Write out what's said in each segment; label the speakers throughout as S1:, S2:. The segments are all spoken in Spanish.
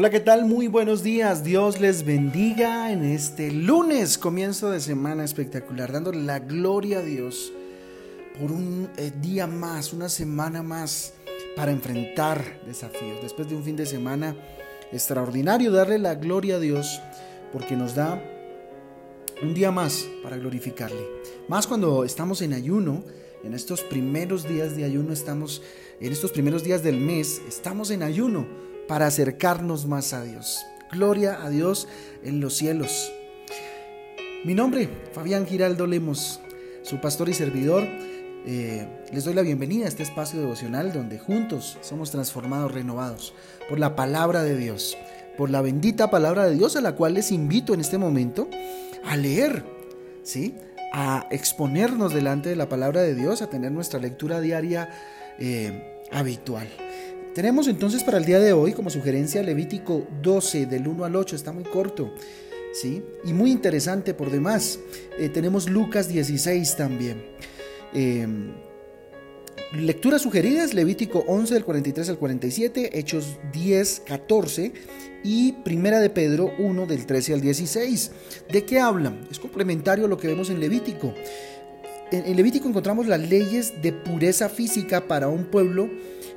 S1: Hola, ¿qué tal? Muy buenos días. Dios les bendiga en este lunes, comienzo de semana espectacular, dándole la gloria a Dios por un eh, día más, una semana más para enfrentar desafíos. Después de un fin de semana extraordinario, darle la gloria a Dios porque nos da un día más para glorificarle. Más cuando estamos en ayuno, en estos primeros días de ayuno estamos, en estos primeros días del mes, estamos en ayuno para acercarnos más a Dios. Gloria a Dios en los cielos. Mi nombre, Fabián Giraldo Lemos, su pastor y servidor. Eh, les doy la bienvenida a este espacio devocional donde juntos somos transformados, renovados por la palabra de Dios, por la bendita palabra de Dios a la cual les invito en este momento a leer, ¿sí? a exponernos delante de la palabra de Dios, a tener nuestra lectura diaria eh, habitual. Tenemos entonces para el día de hoy como sugerencia Levítico 12 del 1 al 8, está muy corto, ¿sí? Y muy interesante por demás. Eh, tenemos Lucas 16 también. Em, lecturas sugeridas, Levítico 11 del 43 al 47, Hechos 10, 14 y Primera de Pedro 1 del 13 al 16. ¿De qué hablan? Es complementario a lo que vemos en Levítico. En Levítico encontramos las leyes de pureza física para un pueblo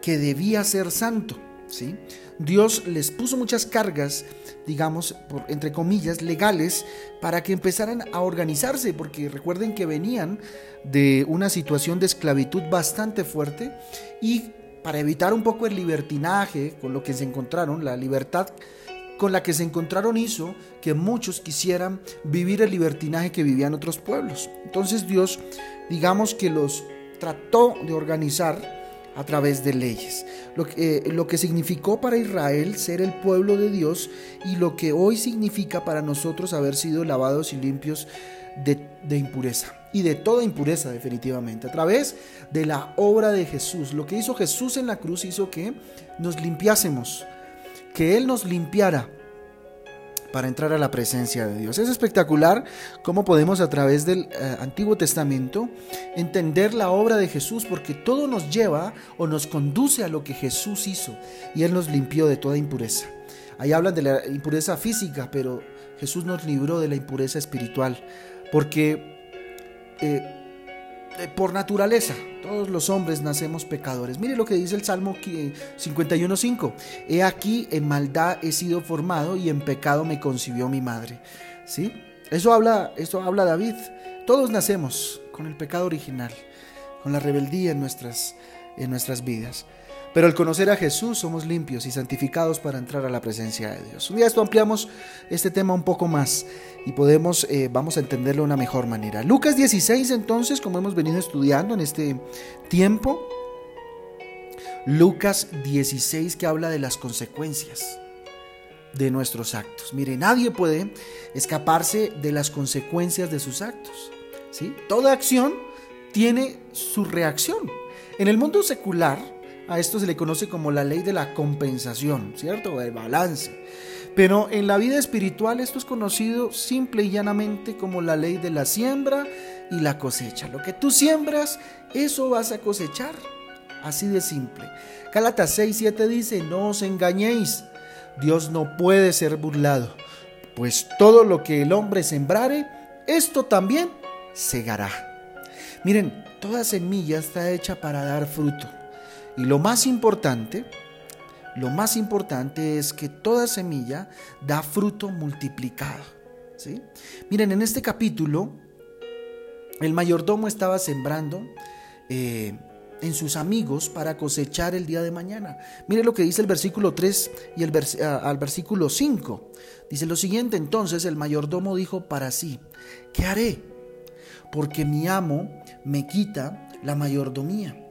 S1: que debía ser santo. ¿sí? Dios les puso muchas cargas, digamos, por, entre comillas, legales, para que empezaran a organizarse, porque recuerden que venían de una situación de esclavitud bastante fuerte y para evitar un poco el libertinaje con lo que se encontraron, la libertad con la que se encontraron hizo que muchos quisieran vivir el libertinaje que vivían otros pueblos. Entonces Dios, digamos que los trató de organizar a través de leyes. Lo que, eh, lo que significó para Israel ser el pueblo de Dios y lo que hoy significa para nosotros haber sido lavados y limpios de, de, impureza y de toda impureza definitivamente. A través de la obra de Jesús. Lo que hizo Jesús en la cruz hizo que nos limpiásemos, que Él nos limpiara para entrar a la presencia de Dios. Es espectacular cómo podemos a través del eh, Antiguo Testamento entender la obra de Jesús, porque todo nos lleva o nos conduce a lo que Jesús hizo y Él nos limpió de toda impureza. Ahí hablan de la impureza física, pero Jesús nos libró de la impureza espiritual, porque eh, por naturaleza, todos los hombres nacemos pecadores. Mire lo que dice el Salmo 51.5. He aquí en maldad he sido formado y en pecado me concibió mi madre. ¿Sí? Eso habla, eso habla David. Todos nacemos con el pecado original, con la rebeldía en nuestras, en nuestras vidas. Pero al conocer a Jesús somos limpios y santificados para entrar a la presencia de Dios. Un esto ampliamos este tema un poco más y podemos, eh, vamos a entenderlo de una mejor manera. Lucas 16 entonces, como hemos venido estudiando en este tiempo, Lucas 16 que habla de las consecuencias de nuestros actos. Mire, nadie puede escaparse de las consecuencias de sus actos. ¿sí? Toda acción tiene su reacción. En el mundo secular, a esto se le conoce como la ley de la compensación, ¿cierto? El balance. Pero en la vida espiritual esto es conocido simple y llanamente como la ley de la siembra y la cosecha. Lo que tú siembras, eso vas a cosechar. Así de simple. Gálatas 6, 7 dice, no os engañéis, Dios no puede ser burlado, pues todo lo que el hombre sembrare, esto también segará. Miren, toda semilla está hecha para dar fruto. Y lo más importante, lo más importante es que toda semilla da fruto multiplicado. ¿sí? Miren, en este capítulo, el mayordomo estaba sembrando eh, en sus amigos para cosechar el día de mañana. Mire lo que dice el versículo 3 y el al versículo 5. Dice lo siguiente, entonces el mayordomo dijo para sí, ¿qué haré? Porque mi amo me quita la mayordomía.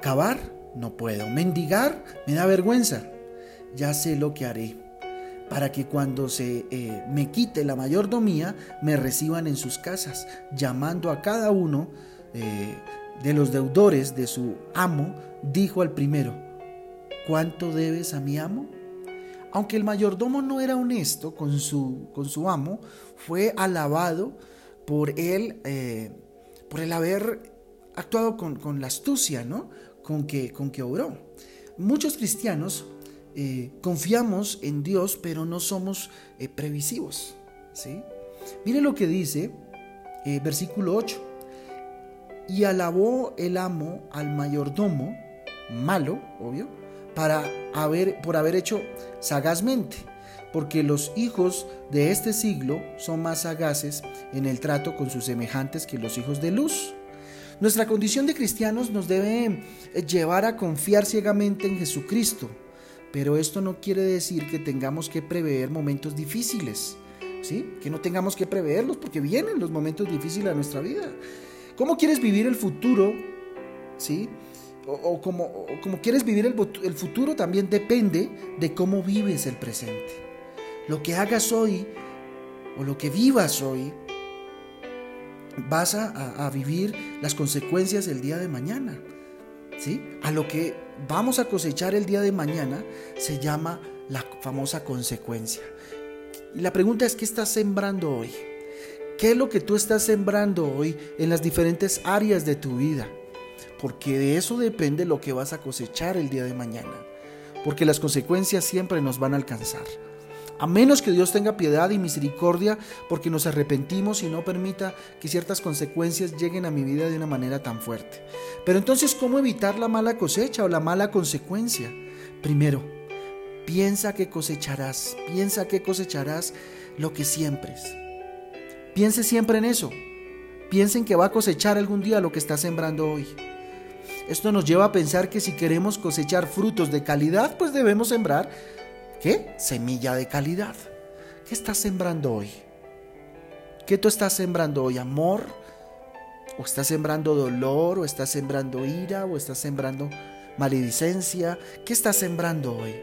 S1: Cavar, no puedo. Mendigar, me da vergüenza. Ya sé lo que haré para que cuando se eh, me quite la mayordomía, me reciban en sus casas, llamando a cada uno eh, de los deudores de su amo, dijo al primero, ¿cuánto debes a mi amo? Aunque el mayordomo no era honesto con su, con su amo, fue alabado por él, eh, por el haber actuado con, con la astucia, ¿no? con que, con que obró. muchos cristianos eh, confiamos en Dios, pero no somos eh, previsivos. ¿sí? Mire lo que dice eh, versículo 8. Y alabó el amo al mayordomo, malo, obvio, para haber, por haber hecho sagazmente, porque los hijos de este siglo son más sagaces en el trato con sus semejantes que los hijos de luz. Nuestra condición de cristianos nos debe llevar a confiar ciegamente en Jesucristo, pero esto no quiere decir que tengamos que prever momentos difíciles, ¿sí? Que no tengamos que preverlos porque vienen los momentos difíciles a nuestra vida. ¿Cómo quieres vivir el futuro? ¿Sí? O, como, como, quieres vivir el, el futuro también depende de cómo vives el presente. Lo que hagas hoy o lo que vivas hoy, vas a, vivir las consecuencias el día de mañana. ¿Sí? A lo que vamos a cosechar el día de mañana se llama la famosa consecuencia. La pregunta es, ¿qué estás sembrando hoy? ¿Qué es lo que tú estás sembrando hoy en las diferentes áreas de tu vida? Porque de eso depende lo que vas a cosechar el día de mañana. Porque las consecuencias siempre nos van a alcanzar. A menos que Dios tenga piedad y misericordia porque nos arrepentimos y no permita que ciertas consecuencias lleguen a mi vida de una manera tan fuerte. Pero entonces, ¿cómo evitar la mala cosecha o la mala consecuencia? Primero, piensa que cosecharás, piensa que cosecharás lo que siembres. Piense siempre en eso. Piensen que va a cosechar algún día lo que está sembrando hoy. Esto nos lleva a pensar que si queremos cosechar frutos de calidad, pues debemos sembrar ¿Qué? Semilla de calidad. ¿Qué estás sembrando hoy? ¿Qué tú estás sembrando hoy? ¿Amor? ¿O estás sembrando dolor? ¿O estás sembrando ira? ¿O estás sembrando maledicencia? ¿Qué estás sembrando hoy?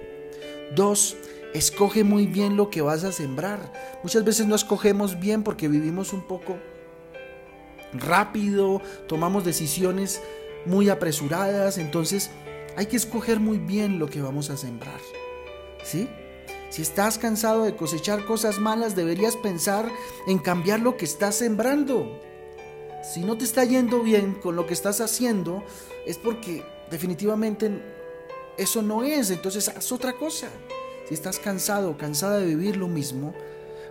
S1: Dos, escoge muy bien lo que vas a sembrar. Muchas veces no escogemos bien porque vivimos un poco rápido, tomamos decisiones muy apresuradas, entonces hay que escoger muy bien lo que vamos a sembrar. ¿Sí? Si estás cansado de cosechar cosas malas, deberías pensar en cambiar lo que estás sembrando. Si no te está yendo bien con lo que estás haciendo, es porque definitivamente eso no es, entonces haz otra cosa. Si estás cansado o cansada de vivir lo mismo,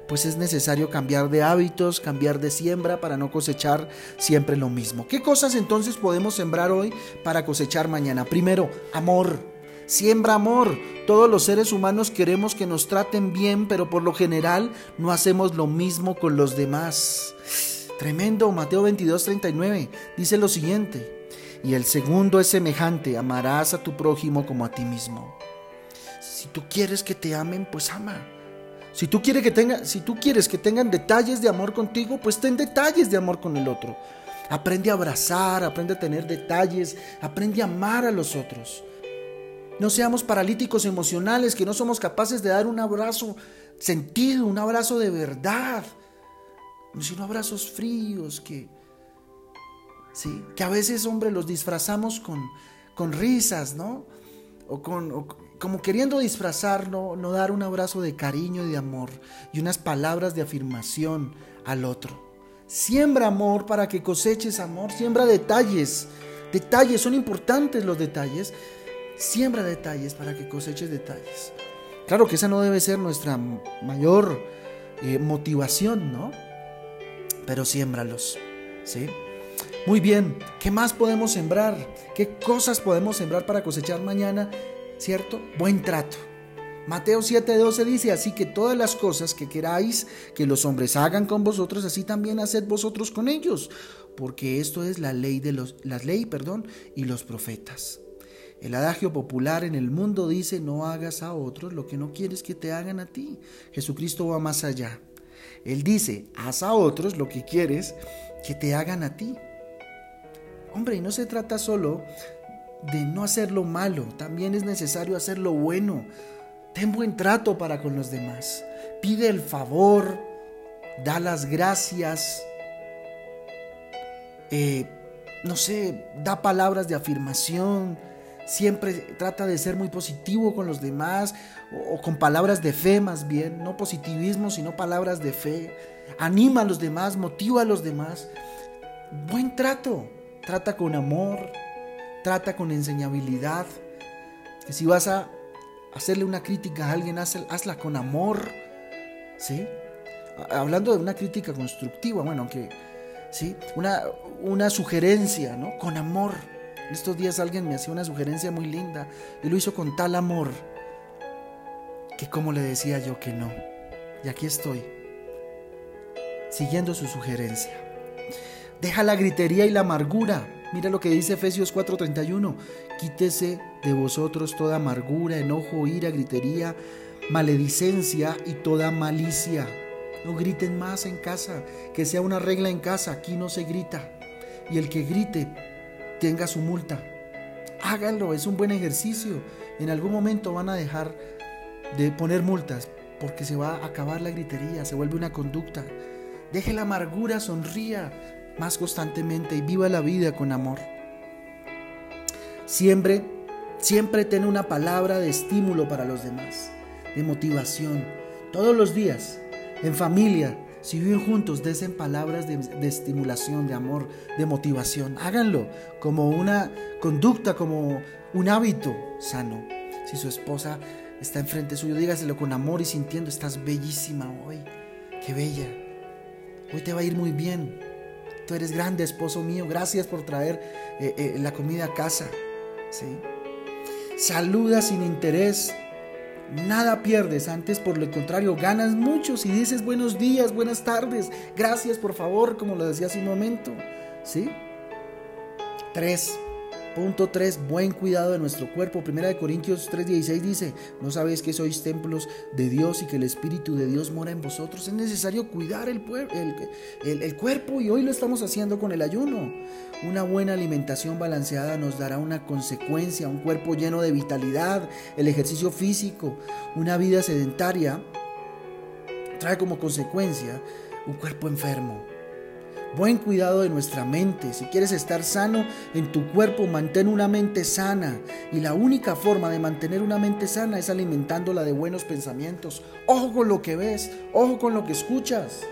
S1: pues es necesario cambiar de hábitos, cambiar de siembra para no cosechar siempre lo mismo. ¿Qué cosas entonces podemos sembrar hoy para cosechar mañana? Primero, amor. Siembra amor. Todos los seres humanos queremos que nos traten bien, pero por lo general no hacemos lo mismo con los demás. Tremendo, Mateo 22, 39. Dice lo siguiente. Y el segundo es semejante, amarás a tu prójimo como a ti mismo. Si tú quieres que te amen, pues ama. Si tú, quieres que tenga, si tú quieres que tengan detalles de amor contigo, pues ten detalles de amor con el otro. Aprende a abrazar, aprende a tener detalles, aprende a amar a los otros. No seamos paralíticos emocionales, que no somos capaces de dar un abrazo sentido, un abrazo de verdad, sino abrazos fríos que, ¿sí? que a veces, hombre, los disfrazamos con, con risas, ¿no? O, con, como queriendo disfrazar, no, no dar un abrazo de cariño y de amor y unas palabras de afirmación al otro. Siembra amor para que coseches amor, siembra detalles. Detalles, son importantes los detalles Siembra detalles para que coseches detalles. Claro que esa no debe ser nuestra mayor eh, motivación, ¿no? Pero siémbralos, ¿sí? Muy bien, ¿qué más podemos sembrar? ¿Qué cosas podemos sembrar para cosechar mañana? ¿Cierto? Buen trato. Mateo 7:12 dice, así que todas las cosas que queráis que los hombres hagan con vosotros, así también haced vosotros con ellos, porque esto es la ley de los ley, perdón, y los profetas. El adagio popular en el mundo dice, no hagas a otros lo que no quieres que te hagan a ti. Jesucristo va más allá. Él dice, haz a otros lo que quieres que te hagan a ti. Hombre, y no se trata solo de no hacer lo malo, también es necesario hacer lo bueno. Ten buen trato para con los demás. Pide el favor, da las gracias. Eh, no sé, da palabras de afirmación siempre trata de ser muy positivo con los demás o, con palabras de fe más bien, no positivismo, sino palabras de fe. Anima a los demás, motiva a los demás. Buen trato, trata con amor, trata con enseñabilidad. Que si vas a hacerle una crítica a alguien, hazla con amor. ¿Sí? Hablando de una crítica constructiva, bueno, aunque, ¿sí? Una, una sugerencia, ¿no? Con amor. Estos días alguien me hacía una sugerencia muy linda y lo hizo con tal amor que como le decía yo que no. Y aquí estoy, siguiendo su sugerencia. Deja la gritería y la amargura. Mira lo que dice Efesios 4:31. Quítese de vosotros toda amargura, enojo, ira, gritería, maledicencia y toda malicia. No griten más en casa, que sea una regla en casa, aquí no se grita. Y el que grite tenga su multa. Háganlo, es un buen ejercicio. En algún momento van a dejar de poner multas porque se va a acabar la gritería, se vuelve una conducta. Deje la amargura, sonría más constantemente y viva la vida con amor. Siempre, siempre ten una palabra de estímulo para los demás, de motivación. Todos los días, en familia, si viven juntos, desen palabras de, estimulación, de amor, de motivación. Háganlo como una conducta, como un hábito sano. Si su esposa está enfrente suyo, dígaselo con amor y sintiendo, estás bellísima hoy, qué bella. Hoy te va a ir muy bien. Tú eres grande, esposo mío. Gracias por traer eh, eh, la comida a casa. ¿Sí? Saluda sin interés. Nada pierdes, antes por lo contrario ganas mucho si dices buenos días, buenas tardes, gracias por favor, como lo decía hace un momento. ¿Sí? Tres, Punto 3. Buen cuidado de nuestro cuerpo. Primera de Corintios 3:16 dice, ¿no sabéis que sois templos de Dios y que el Espíritu de Dios mora en vosotros? Es necesario cuidar el, el, el cuerpo y hoy lo estamos haciendo con el ayuno. Una buena alimentación balanceada nos dará una consecuencia, un cuerpo lleno de vitalidad, el ejercicio físico, una vida sedentaria trae como consecuencia un cuerpo enfermo Buen cuidado de nuestra mente. Si quieres estar sano en tu cuerpo, mantén una mente sana. Y la única forma de mantener una mente sana es alimentándola de buenos pensamientos. Ojo con lo que ves, ojo con lo que escuchas.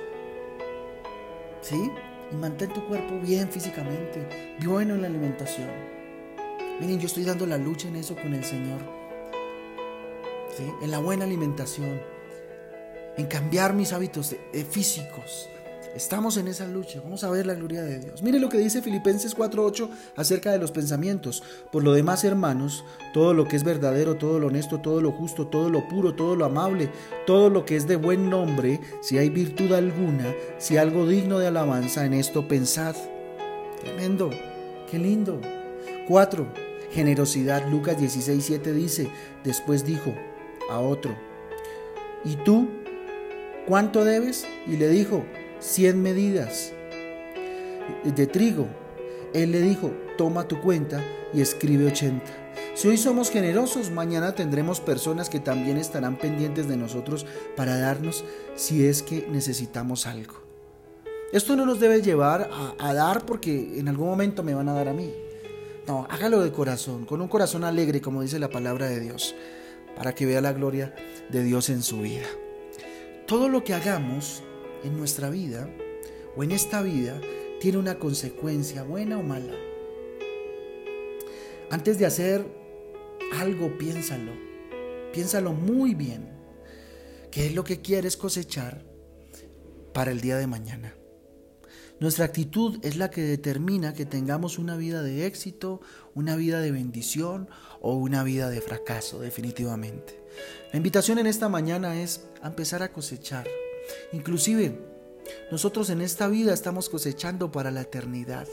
S1: ¿Sí? Y mantén tu cuerpo bien físicamente, bueno en la alimentación. Miren, yo estoy dando la lucha en eso con el Señor. ¿Sí? En la buena alimentación. En cambiar mis hábitos eh, físicos Estamos en esa lucha, vamos a ver la gloria de Dios. Mire lo que dice Filipenses 4:8 acerca de los pensamientos. Por lo demás, hermanos, todo lo que es verdadero, todo lo honesto, todo lo justo, todo lo puro, todo lo amable, todo lo que es de buen nombre, si hay virtud alguna, si algo digno de alabanza, en esto pensad. Tremendo, qué lindo. 4. Generosidad. Lucas 16:7 dice, después dijo a otro, ¿y tú cuánto debes? Y le dijo, 100 medidas de trigo. Él le dijo, toma tu cuenta y escribe 80. Si hoy somos generosos, mañana tendremos personas que también estarán pendientes de nosotros para darnos si es que necesitamos algo. Esto no nos debe llevar a, a, dar porque en algún momento me van a dar a mí. No, hágalo de corazón, con un corazón alegre, como dice la palabra de Dios, para que vea la gloria de Dios en su vida. Todo lo que hagamos en nuestra vida o en esta vida tiene una consecuencia buena o mala. Antes de hacer algo, piénsalo. Piénsalo muy bien. ¿Qué es lo que quieres cosechar para el día de mañana? Nuestra actitud es la que determina que tengamos una vida de éxito, una vida de bendición o una vida de fracaso, definitivamente. La invitación en esta mañana es a empezar a cosechar Inclusive, nosotros en esta vida estamos cosechando para la eternidad.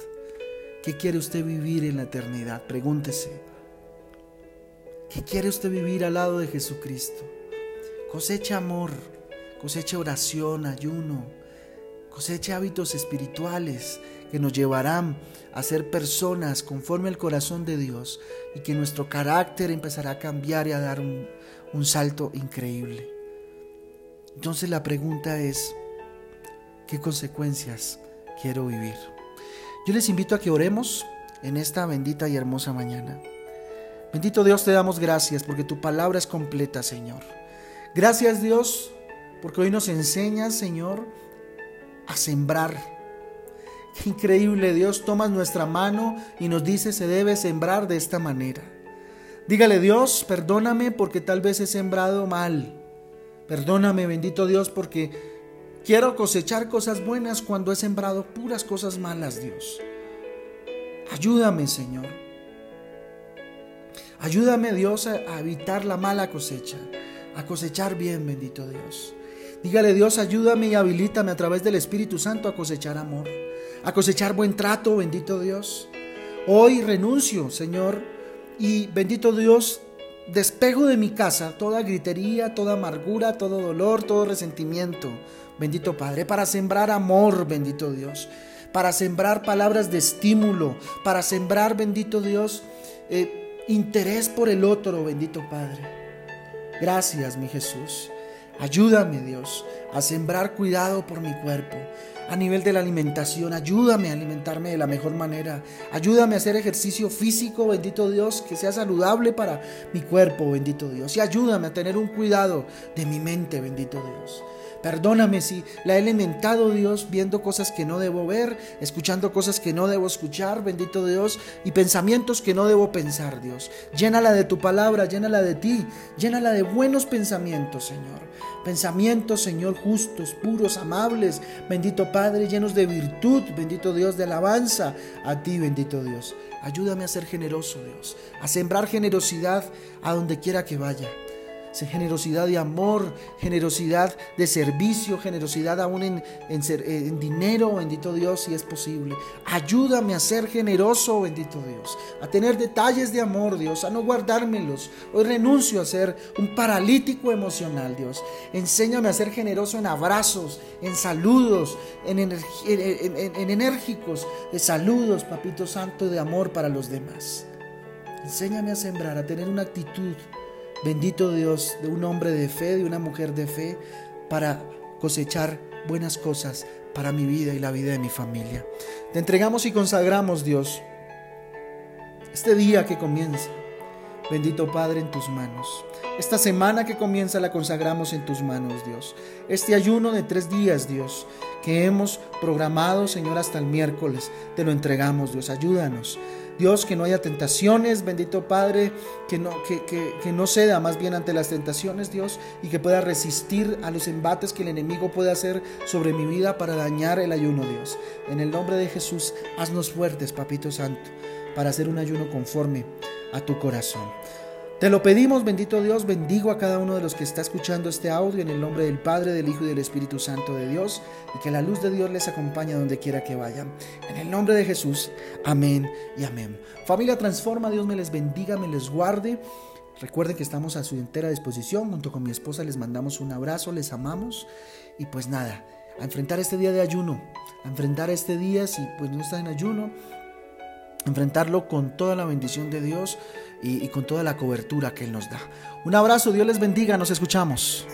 S1: ¿Qué quiere usted vivir en la eternidad? Pregúntese. ¿Qué quiere usted vivir al lado de Jesucristo? Cosecha amor, cosecha oración, ayuno, cosecha hábitos espirituales que nos llevarán a ser personas conforme al corazón de Dios y que nuestro carácter empezará a cambiar y a dar un, un salto increíble. Entonces la pregunta es, ¿qué consecuencias quiero vivir? Yo les invito a que oremos en esta bendita y hermosa mañana. Bendito Dios, te damos gracias porque tu palabra es completa, Señor. Gracias Dios porque hoy nos enseñas, Señor, a sembrar. Qué increíble Dios, tomas nuestra mano y nos dice se debe sembrar de esta manera. Dígale Dios, perdóname porque tal vez he sembrado mal. Perdóname, bendito Dios, porque quiero cosechar cosas buenas cuando he sembrado puras cosas malas, Dios. Ayúdame, Señor. Ayúdame, Dios, a evitar la mala cosecha, a cosechar bien, bendito Dios. Dígale, Dios, ayúdame y habilítame a través del Espíritu Santo a cosechar amor, a cosechar buen trato, bendito Dios. Hoy renuncio, Señor, y bendito Dios, despejo de mi casa toda gritería, toda amargura, todo dolor, todo resentimiento. Bendito Padre, para sembrar amor, bendito Dios, para sembrar palabras de estímulo, para sembrar, bendito Dios, eh, interés por el otro, bendito Padre. Gracias, mi Jesús. Ayúdame, Dios, a sembrar cuidado por mi cuerpo, a nivel de la alimentación. Ayúdame a alimentarme de la mejor manera. Ayúdame a hacer ejercicio físico, bendito Dios, que sea saludable para mi cuerpo, bendito Dios. Y ayúdame a tener un cuidado de mi mente, bendito Dios. Perdóname si la he alimentado, Dios, viendo cosas que no debo ver, escuchando cosas que no debo escuchar, bendito Dios, y pensamientos que no debo pensar, Dios. Llénala de tu palabra, llénala de ti, llénala de buenos pensamientos, Señor. Pensamientos, Señor, justos, puros, amables, bendito Padre, llenos de virtud, bendito Dios, de alabanza a ti, bendito Dios. Ayúdame a ser generoso, Dios, a sembrar generosidad a donde quiera que vaya generosidad de amor, generosidad de servicio, generosidad aún en, en, dinero, bendito Dios, si es posible. Ayúdame a ser generoso, bendito Dios, a tener detalles de amor, Dios, a no guardármelos. Hoy renuncio a ser un paralítico emocional, Dios. Enséñame a ser generoso en abrazos, en saludos, en, en enérgicos de saludos, Papito Santo, de amor para los demás. Enséñame a sembrar, a tener una actitud Bendito Dios de un hombre de fe, de una mujer de fe, para cosechar buenas cosas para mi vida y la vida de mi familia. Te entregamos y consagramos, Dios, este día que comienza. Bendito Padre, en tus manos. Esta semana que comienza la consagramos en tus manos, Dios. Este ayuno de tres días, Dios, que hemos programado, Señor, hasta el miércoles, te lo entregamos, Dios. Ayúdanos Dios, que no haya tentaciones, bendito Padre, que no, que, que, no ceda más bien ante las tentaciones, Dios, y que pueda resistir a los embates que el enemigo puede hacer sobre mi vida para dañar el ayuno, Dios. En el nombre de Jesús, haznos fuertes, Papito Santo, para hacer un ayuno conforme a tu corazón. Te lo pedimos, bendito Dios, bendigo a cada uno de los que está escuchando este audio en el nombre del Padre, del Hijo y del Espíritu Santo de Dios, y que la luz de Dios les acompañe donde quiera que vayan. En el nombre de Jesús, amén y amén. Familia Transforma, Dios me les bendiga, me les guarde. Recuerden que estamos a su entera disposición, junto con mi esposa les mandamos un abrazo, les amamos, y pues nada, a enfrentar este día de ayuno, a enfrentar este día si pues no está en ayuno, enfrentarlo con toda la bendición de Dios y, con toda la cobertura que Él nos da. Un abrazo, Dios les bendiga, nos escuchamos.